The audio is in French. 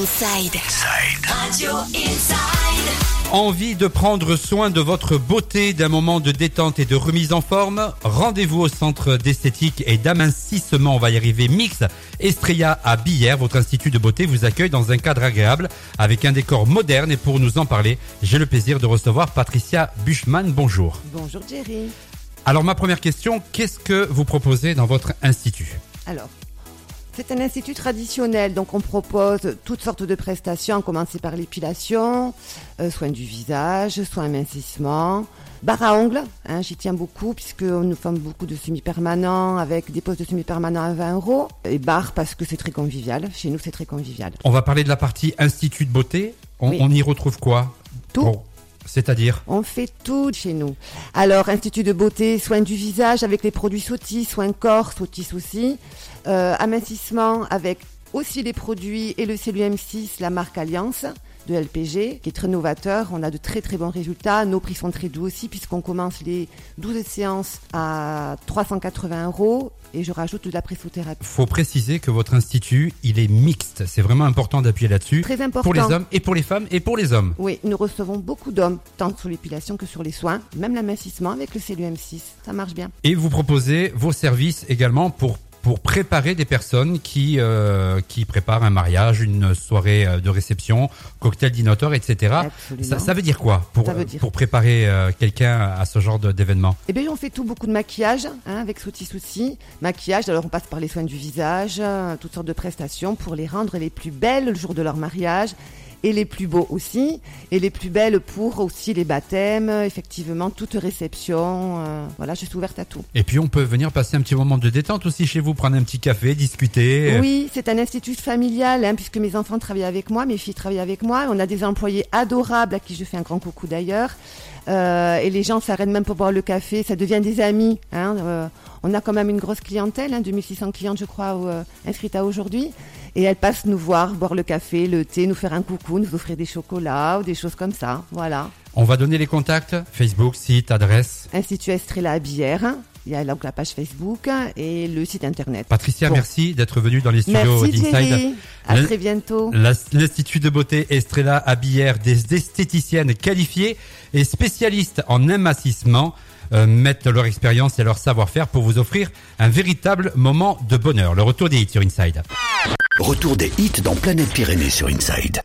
Inside. Radio Inside. Envie de prendre soin de votre beauté, d'un moment de détente et de remise en forme? Rendez-vous au centre d'esthétique et d'amincissement, on va y arriver, Mix Estrella à Billère. Votre institut de beauté vous accueille dans un cadre agréable avec un décor moderne et pour nous en parler, j'ai le plaisir de recevoir Patricia Buchmann. Bonjour. Bonjour Jerry. Alors ma première question, qu'est-ce que vous proposez dans votre institut? Alors, c'est un institut traditionnel, donc on propose toutes sortes de prestations, à commencer par l'épilation, euh, soins du visage, soins amincissement, barre à ongles, hein, j'y tiens beaucoup puisque nous faisons beaucoup de semi-permanents avec des postes de semi-permanents à 20 euros, et barre parce que c'est très convivial, chez nous c'est très convivial. On va parler de la partie institut de beauté. On, Oui. on y retrouve quoi? Tout. Bon, C'est-à-dire On fait tout chez nous. Alors, institut de beauté, soins du visage avec les produits Sotis, soins corps, Sotis aussi. Euh, amincissement avec aussi les produits et le CLUM6, la marque Alliance de LPG, qui est très novateur. On a de très très bons résultats. Nos prix sont très doux aussi puisqu'on commence les 12 séances à 380 euros et je rajoute de la pressothérapie. faut préciser que votre institut, il est mixte. C'est vraiment important d'appuyer là-dessus. Très important. Pour les hommes et pour les femmes et pour les hommes. Oui, nous recevons beaucoup d'hommes, tant sur l'épilation que sur les soins, même l'amincissement avec le CLUM6. Ça marche bien. Et vous proposez vos services également pour pour préparer des personnes qui euh, qui préparent un mariage, une soirée euh, de réception, cocktail dînatoire, etc. Ça, ça veut dire quoi pour dire- préparer euh, quelqu'un à ce genre d'événement? Eh bien, on fait tout, beaucoup de maquillage, hein, avec Souti Souci. Maquillage, alors on passe par les soins du visage, toutes sortes de prestations pour les rendre les plus belles le jour de leur mariage. Et les plus beaux aussi, et les plus belles pour aussi les baptêmes, effectivement, toute réception. euh, voilà, je suis ouverte à tout. Et puis on peut venir passer un petit moment de détente aussi chez vous, prendre un petit café, discuter. Oui, c'est un institut familial, hein, puisque mes enfants travaillent avec moi, mes filles travaillent avec moi. On a des employés adorables à qui je fais un grand coucou d'ailleurs. Euh, et les gens s'arrêtent même pour boire le café, ça devient des amis. Hein, euh, on a quand même une grosse clientèle, hein, 2600 clientes je crois euh, inscrites à aujourd'hui. Et elles passent nous voir, boire le café, le thé, nous faire un coucou, nous offrir des chocolats ou des choses comme ça. Voilà. On va donner les contacts, Facebook, site, adresse. Institut Estrella à Bière. Il y a donc la page Facebook et le site internet. Patricia, Bon. merci d'être venue dans les studios d'Inside. À très bientôt. L'Institut de beauté Estrella Abière, des esthéticiennes qualifiées et spécialistes en amincissement, euh, mettent leur expérience et leur savoir-faire pour vous offrir un véritable moment de bonheur. Le retour des hits sur Inside. Retour des hits dans Planète Pyrénées sur Inside.